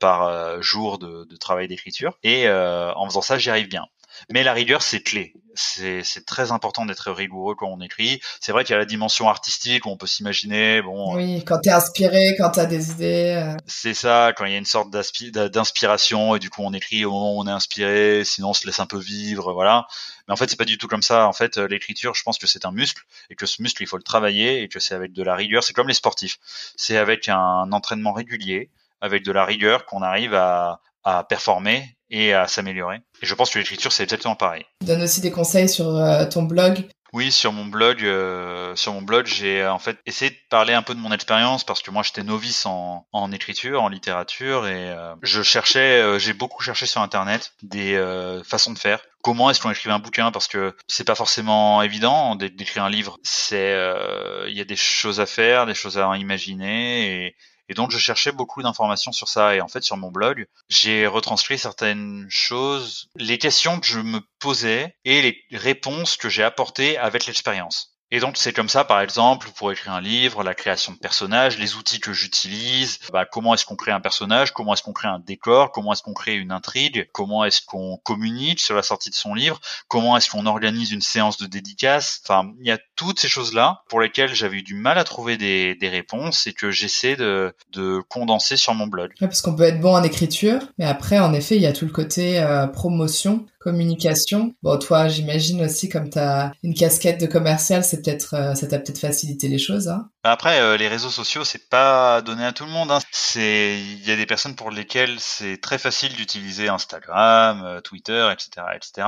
S2: par jour de, de travail d'écriture et en faisant ça, j'y arrive bien. Mais la rigueur, c'est clé. C'est très important d'être rigoureux quand on écrit. C'est vrai qu'il y a la dimension artistique où on peut s'imaginer. Bon.
S1: Oui, quand t'es inspiré, quand t'as des idées. Euh.
S2: C'est ça, quand il y a une sorte d'inspiration et du coup on écrit au moment où on est inspiré. Sinon, on se laisse un peu vivre, voilà. Mais en fait, c'est pas du tout comme ça. En fait, l'écriture, je pense que c'est un muscle et que ce muscle, il faut le travailler et que c'est avec de la rigueur. C'est comme les sportifs. C'est avec un entraînement régulier, avec de la rigueur qu'on arrive à, à performer et à s'améliorer. Et je pense que l'écriture, c'est exactement pareil.
S1: donne aussi des conseils sur euh, ton blog?
S2: Oui, sur mon blog, euh, sur mon blog, j'ai en fait essayé de parler un peu de mon expérience parce que moi j'étais novice en, en écriture, en littérature et euh, je cherchais, j'ai beaucoup cherché sur internet des façons de faire. Comment est-ce qu'on écrivait un bouquin? Parce que c'est pas forcément évident d'écrire un livre. C'est il y a des choses à faire, des choses à imaginer et et donc je cherchais beaucoup d'informations sur ça. Et en fait, sur mon blog, j'ai retranscrit certaines choses, les questions que je me posais et les réponses que j'ai apportées avec l'expérience. Et donc c'est comme ça, par exemple, pour écrire un livre, la création de personnages, les outils que j'utilise, bah, comment est-ce qu'on crée un personnage, comment est-ce qu'on crée un décor, comment est-ce qu'on crée une intrigue, comment est-ce qu'on communique sur la sortie de son livre, comment est-ce qu'on organise une séance de dédicace? Enfin, il y a toutes ces choses-là pour lesquelles j'avais eu du mal à trouver des, des réponses et que j'essaie de, de, condenser sur mon blog.
S1: parce qu'on peut être bon en écriture, mais après, en effet, il y a tout le côté euh, promotion communication. Bon, toi, j'imagine aussi comme tu as une casquette de commercial, c'est peut-être euh, ça t'a peut-être facilité les choses. Hein
S2: Après, euh, les réseaux sociaux, c'est pas donné à tout le monde. Hein. C'est il y a des personnes pour lesquelles c'est très facile d'utiliser Instagram, euh, Twitter, etc., etc.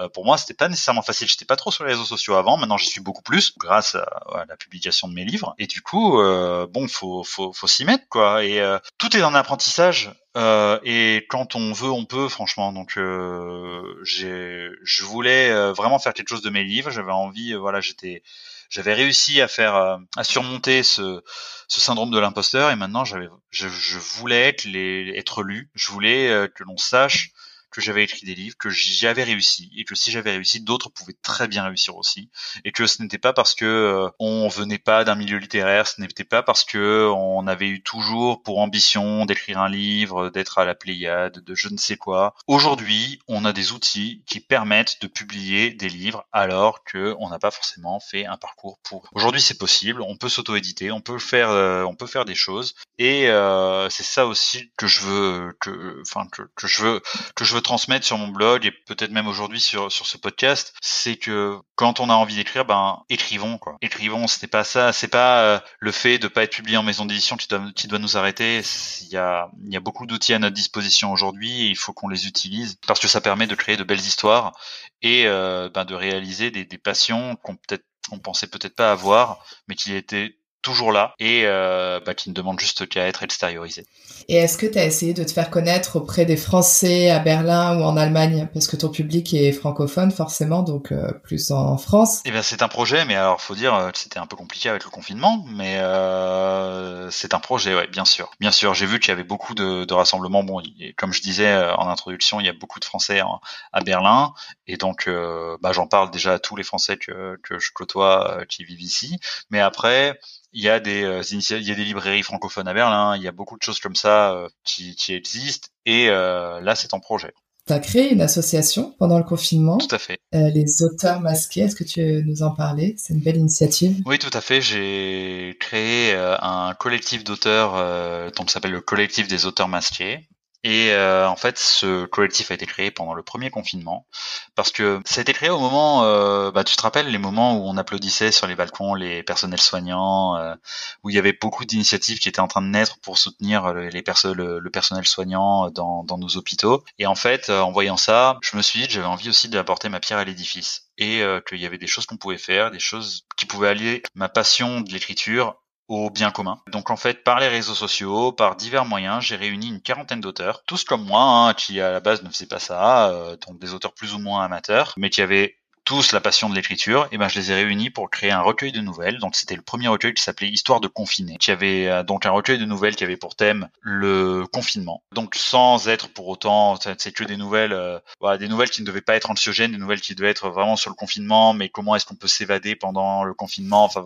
S2: Euh, pour moi, c'était pas nécessairement facile. J'étais pas trop sur les réseaux sociaux avant. Maintenant, j'y suis beaucoup plus grâce à, la publication de mes livres. Et du coup, euh, bon, faut faut faut s'y mettre quoi. Et euh, tout est en apprentissage. et quand on veut, on peut, franchement. Donc, j'ai, je voulais vraiment faire quelque chose de mes livres. J'avais envie, voilà, j'étais, j'avais réussi à faire, à surmonter ce, ce syndrome de l'imposteur. Et maintenant, j'avais, je, je voulais être, les, être lu. Je voulais que l'on sache que j'avais écrit des livres, que j'y avais réussi et que si j'avais réussi, d'autres pouvaient très bien réussir aussi et que ce n'était pas parce que euh, on venait pas d'un milieu littéraire, ce n'était pas parce que on avait eu toujours pour ambition d'écrire un livre, d'être à la Pléiade, de je ne sais quoi. Aujourd'hui, on a des outils qui permettent de publier des livres alors que on n'a pas forcément fait un parcours pour. Aujourd'hui, c'est possible, on peut s'auto-éditer, on peut faire, euh, on peut faire des choses et euh, c'est ça aussi que je veux, que, enfin que, que je veux, que je veux transmettre sur mon blog et peut-être même aujourd'hui sur sur ce podcast, c'est que quand on a envie d'écrire, ben écrivons quoi. Écrivons, c'était pas ça, c'est pas euh, le fait de pas être publié en maison d'édition qui doit qui doit nous arrêter. Il y a il y a beaucoup d'outils à notre disposition aujourd'hui et il faut qu'on les utilise parce que ça permet de créer de belles histoires et euh, ben, de réaliser des, des passions qu'on peut-être qu'on pensait peut-être pas avoir, mais qui étaient toujours là et euh, bah, qui ne demande juste qu'à être extériorisé.
S1: Et est-ce que tu as essayé de te faire connaître auprès des Français à Berlin ou en Allemagne? Parce que ton public est francophone forcément, donc euh, plus en France.
S2: Eh bien c'est un projet, mais alors faut dire euh, que c'était un peu compliqué avec le confinement, mais euh, c'est un projet, ouais, bien sûr. Bien sûr, j'ai vu qu'il y avait beaucoup de, de rassemblements. Bon, comme je disais euh, en introduction, il y a beaucoup de Français en, à Berlin, et donc bah, j'en parle déjà à tous les Français que, que je côtoie qui vivent ici. Mais après, il y a des euh, il y a des librairies francophones à Berlin, il y a beaucoup de choses comme ça euh, qui, qui existent et euh, là c'est en projet.
S1: Tu as créé une association pendant le confinement.
S2: Tout à fait.
S1: Euh, les auteurs masqués, est-ce que tu veux nous en parler? C'est une belle initiative.
S2: Oui, tout à fait. J'ai créé un collectif d'auteurs euh, donc s'appelle le collectif des auteurs masqués. Et euh, en fait, ce collectif a été créé pendant le premier confinement parce que ça a été créé au moment, euh, bah, tu te rappelles les moments où on applaudissait sur les balcons les personnels soignants, euh, où il y avait beaucoup d'initiatives qui étaient en train de naître pour soutenir les perso le, personnel soignant dans, dans, nos hôpitaux. Et en fait, euh, en voyant ça, je me suis dit que j'avais envie aussi d'apporter ma pierre à l'édifice et euh, qu'il y avait des choses qu'on pouvait faire, des choses qui pouvaient allier ma passion de l'écriture au bien commun. Donc en fait, par les réseaux sociaux, par divers moyens, j'ai réuni une quarantaine d'auteurs, tous comme moi, hein, qui à la base ne faisaient pas ça, euh, donc des auteurs plus ou moins amateurs, mais qui avaient tous la passion de l'écriture, et ben je les ai réunis pour créer un recueil de nouvelles. Donc c'était le premier recueil qui s'appelait Histoire de confiner, qui avait euh, donc un recueil de nouvelles qui avait pour thème le confinement. Donc sans être pour autant, c'est que des nouvelles, euh, voilà, des nouvelles qui ne devaient pas être anxiogènes, des nouvelles qui devaient être vraiment sur le confinement, mais comment est-ce qu'on peut s'évader pendant le confinement, enfin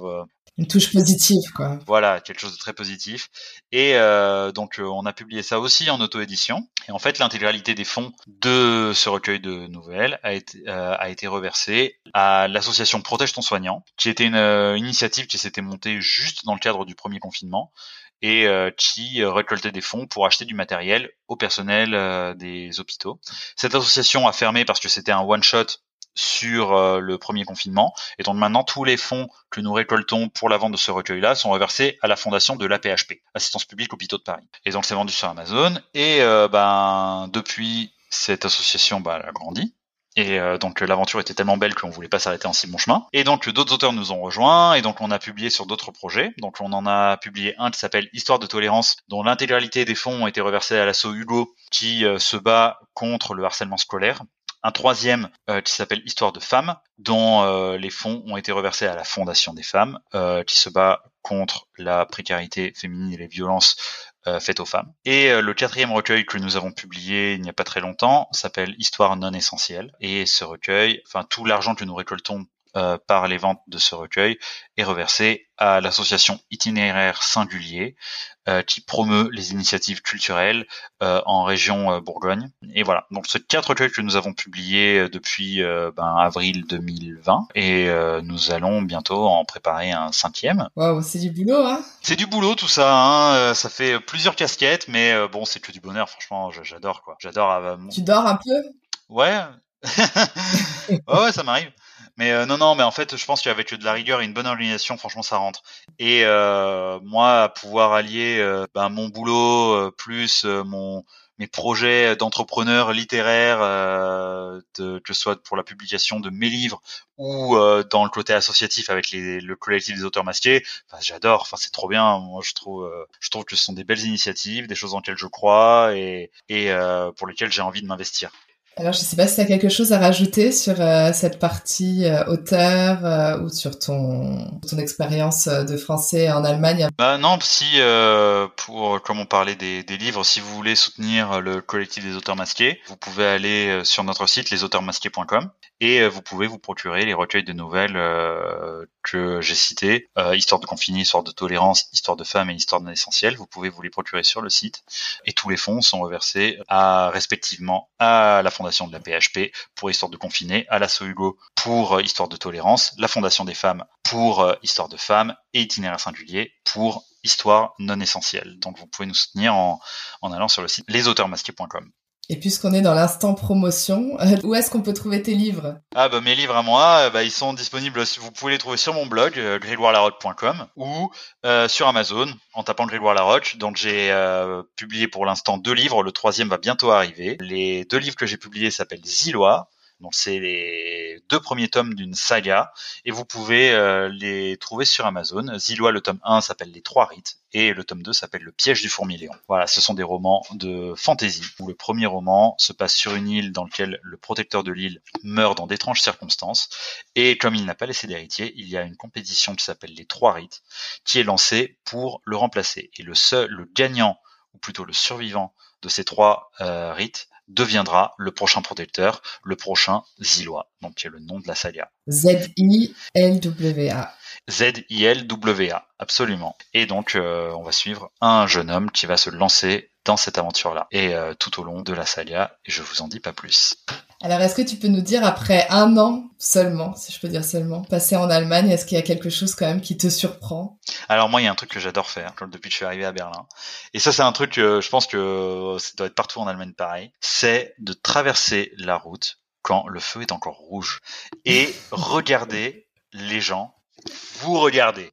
S1: une touche positive, quoi.
S2: Voilà, quelque chose de très positif. Et euh, donc, euh, on a publié ça aussi en auto-édition. Et en fait, l'intégralité des fonds de ce recueil de nouvelles a été, euh, a été reversée à l'association Protège ton soignant, qui était une euh, initiative qui s'était montée juste dans le cadre du premier confinement et qui récoltait des fonds pour acheter du matériel au personnel des hôpitaux. Cette association a fermé parce que c'était un one-shot sur euh, le premier confinement. Et donc maintenant, tous les fonds que nous récoltons pour la vente de ce recueil-là sont reversés à la fondation de l'APHP, Assistance publique hôpitaux de Paris. Et donc c'est vendu sur Amazon. Et euh, ben depuis, cette association bah, elle a grandi. Et euh, donc l'aventure était tellement belle qu'on voulait pas s'arrêter en si bon chemin. Et donc d'autres auteurs nous ont rejoints et donc on a publié sur d'autres projets. Donc on en a publié un qui s'appelle Histoire de tolérance, dont l'intégralité des fonds ont été reversés à l'assaut Hugo, qui se bat contre le harcèlement scolaire un troisième euh, qui s'appelle Histoire de femmes, dont euh, les fonds ont été reversés à la Fondation des femmes, euh, qui se bat contre la précarité féminine et les violences faites aux femmes. Et le quatrième recueil que nous avons publié il n'y a pas très longtemps s'appelle Histoire non essentielle. Et ce recueil, enfin tout l'argent que nous récoltons par les ventes de ce recueil est reversé à l'association Itinéraire Singulier euh, qui promeut les initiatives culturelles euh, en région Bourgogne. Et voilà, donc c'est quatre recueils que nous avons publiés depuis ben, avril 2020 et nous allons bientôt en préparer un cinquième.
S1: Waouh, c'est du boulot, hein?
S2: C'est du boulot tout ça, hein ça fait plusieurs casquettes, mais bon, c'est que du bonheur, franchement, j'adore quoi. J'adore.
S1: Tu dors un peu?
S2: Ouais. ouais, ça m'arrive. Mais euh, non, non, mais en fait, je pense qu'avec de la rigueur et une bonne organisation, franchement, ça rentre. Et euh, moi, pouvoir allier euh, ben, mon boulot plus mon mes projets d'entrepreneur littéraire, que ce soit pour la publication de mes livres ou dans le côté associatif avec les, le collectif des auteurs masqués, enfin, j'adore. Enfin, c'est trop bien. Moi, je trouve, je trouve que ce sont des belles initiatives, des choses dans lesquelles je crois et pour lesquelles j'ai envie de m'investir.
S1: Alors, je sais pas si tu as quelque chose à rajouter sur euh, cette partie euh, auteur euh, ou sur ton, ton expérience de français en Allemagne?
S2: Bah non, si pour comme on parlait des, des, livres, si vous voulez soutenir le collectif des auteurs masqués, vous pouvez aller sur notre site lesauteurmasqués.com et vous pouvez vous procurer les recueils de nouvelles que j'ai cités, histoire de confiner, histoire de tolérance, histoire de femmes et histoire de l'essentiel. Vous pouvez vous les procurer sur le site et tous les fonds sont reversés respectivement à la fondation de la PHP pour Histoire de confiner, à la Hugo pour euh, Histoire de tolérance, la Fondation des femmes pour euh, Histoire de femmes et Itinéraire singulier pour Histoire non essentielle. Donc vous pouvez nous soutenir en, en allant sur le site lesauteurmasqués.com.
S1: Et puisqu'on est dans l'instant promotion, euh, où est-ce qu'on peut trouver tes livres?
S2: Ah bah mes livres à moi, bah, ils sont disponibles. Vous pouvez les trouver sur mon blog euh, ou sur Amazon en tapant Grégoire. Donc j'ai publié pour l'instant deux livres. Le troisième va bientôt arriver. Les deux livres que j'ai publiés s'appellent Zilois donc c'est les deux premiers tomes d'une saga et vous pouvez euh, les trouver sur Amazon. Zilois le tome 1 s'appelle Les Trois Rites et le tome 2 s'appelle Le Piège du Fourmilléon. Voilà, ce sont des romans de fantasy où le premier roman se passe sur une île dans laquelle le protecteur de l'île meurt dans d'étranges circonstances et comme il n'a pas laissé d'héritier, il y a une compétition qui s'appelle Les Trois Rites qui est lancée pour le remplacer et le seul le gagnant ou plutôt le survivant de ces trois euh, rites deviendra le prochain protecteur, le prochain Zillois, donc qui est le nom de la saga.
S1: Z-I-L-W-A.
S2: Z-I-L-W-A, absolument. Et donc, euh, on va suivre un jeune homme qui va se lancer dans cette aventure-là, et euh, tout au long de la saga, et je vous en dis pas plus.
S1: Alors, est-ce que tu peux nous dire, après un an seulement, si je peux dire seulement, passé en Allemagne, est-ce qu'il y a quelque chose quand même qui te surprend?
S2: Alors moi, il y a un truc que j'adore faire, depuis que je suis arrivé à Berlin. Et ça, c'est un truc que je pense que ça doit être partout en Allemagne pareil. C'est de traverser la route quand le feu est encore rouge et regarder les gens vous regardez.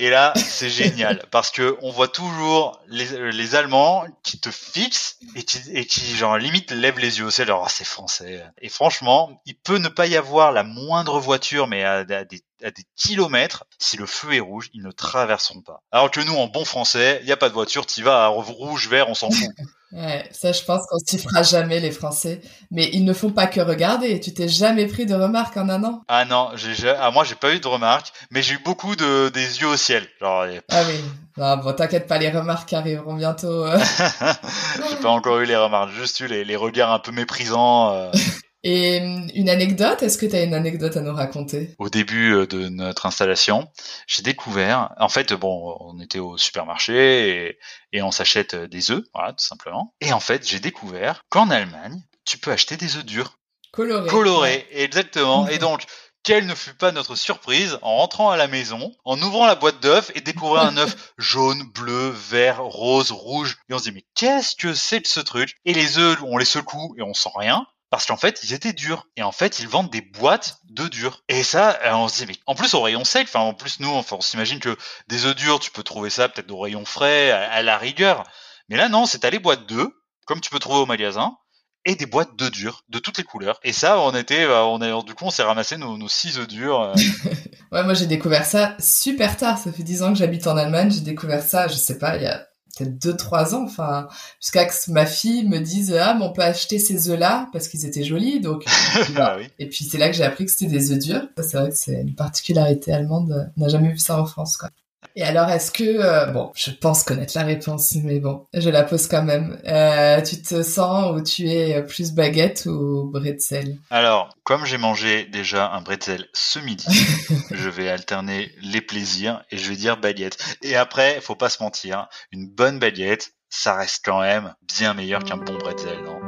S2: Et là, c'est génial parce que on voit toujours les, les Allemands qui te fixent et qui, et qui genre limite lèvent les yeux. C'est leur, oh, c'est français. Et franchement, il peut ne pas y avoir la moindre voiture, mais à, des, à des kilomètres, si le feu est rouge, ils ne traverseront pas. Alors que nous, en bon français, il n'y a pas de voiture, tu vas à rouge, vert, on s'en fout.
S1: Ouais, ça, je pense qu'on s'y fera jamais, les Français. Mais ils ne font pas que regarder. Tu t'es jamais pris de remarques en un an?
S2: Ah non, j'ai, ah, moi, j'ai pas eu de remarques, mais j'ai eu beaucoup de, des yeux au ciel. Genre,
S1: Ah oui. Non, bon, t'inquiète pas, les remarques arriveront bientôt. Euh.
S2: j'ai pas encore eu les remarques, juste eu les, les regards un peu méprisants. Euh.
S1: Et hum, une anecdote, est-ce que tu as une anecdote à nous raconter?
S2: Au début euh, de notre installation, j'ai découvert, en fait, bon, on était au supermarché et, on s'achète euh, des œufs, voilà, tout simplement. Et en fait, j'ai découvert qu'en Allemagne, tu peux acheter des œufs durs.
S1: Colorés.
S2: Colorés, exactement. et donc, quelle ne fut pas notre surprise en rentrant à la maison, en ouvrant la boîte d'œufs et découvrant un œuf jaune, bleu, vert, rose, rouge. Et on se dit, mais qu'est-ce que c'est que ce truc? Et les œufs, on les secoue et on sent rien parce qu'en fait ils étaient durs. Et en fait ils vendent des boîtes de durs. Et ça euh, on se dit mais en plus au rayon sec enfin en plus nous enfin, on s'imagine que des œufs durs tu peux trouver ça peut-être au rayon frais à, la rigueur. Mais là non c'est à les boîtes d'œufs comme tu peux trouver au magasin et des boîtes d'œufs durs de toutes les couleurs. Et ça on était euh, on est du coup on s'est ramassé nos, nos six œufs durs euh.
S1: ouais moi j'ai découvert ça super tard. Ça fait dix ans que j'habite en Allemagne. J'ai découvert ça je sais pas il y a peut-être deux trois ans enfin jusqu'à que ma fille me dise ah mais on peut acheter ces œufs là parce qu'ils étaient jolis donc.
S2: Ah oui.
S1: et puis c'est là que j'ai appris que c'était des œufs durs. C'est vrai que c'est une particularité allemande. On n'a jamais vu ça en France quoi et alors, est-ce que, euh, bon, je pense connaître la réponse, mais bon, je la pose quand même. Euh, tu te sens où tu es plus baguette ou bretzel?
S2: Alors, comme j'ai mangé déjà un bretzel ce midi, je vais alterner les plaisirs et je vais dire baguette. Et après, faut pas se mentir, une bonne baguette, ça reste quand même bien meilleur qu'un bon bretzel, non?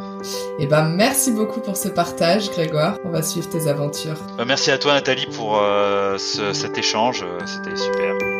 S1: Eh ben, merci beaucoup pour ce partage, Grégoire. On va suivre tes aventures.
S2: Bah, merci à toi, Nathalie, pour euh, cet échange. C'était super.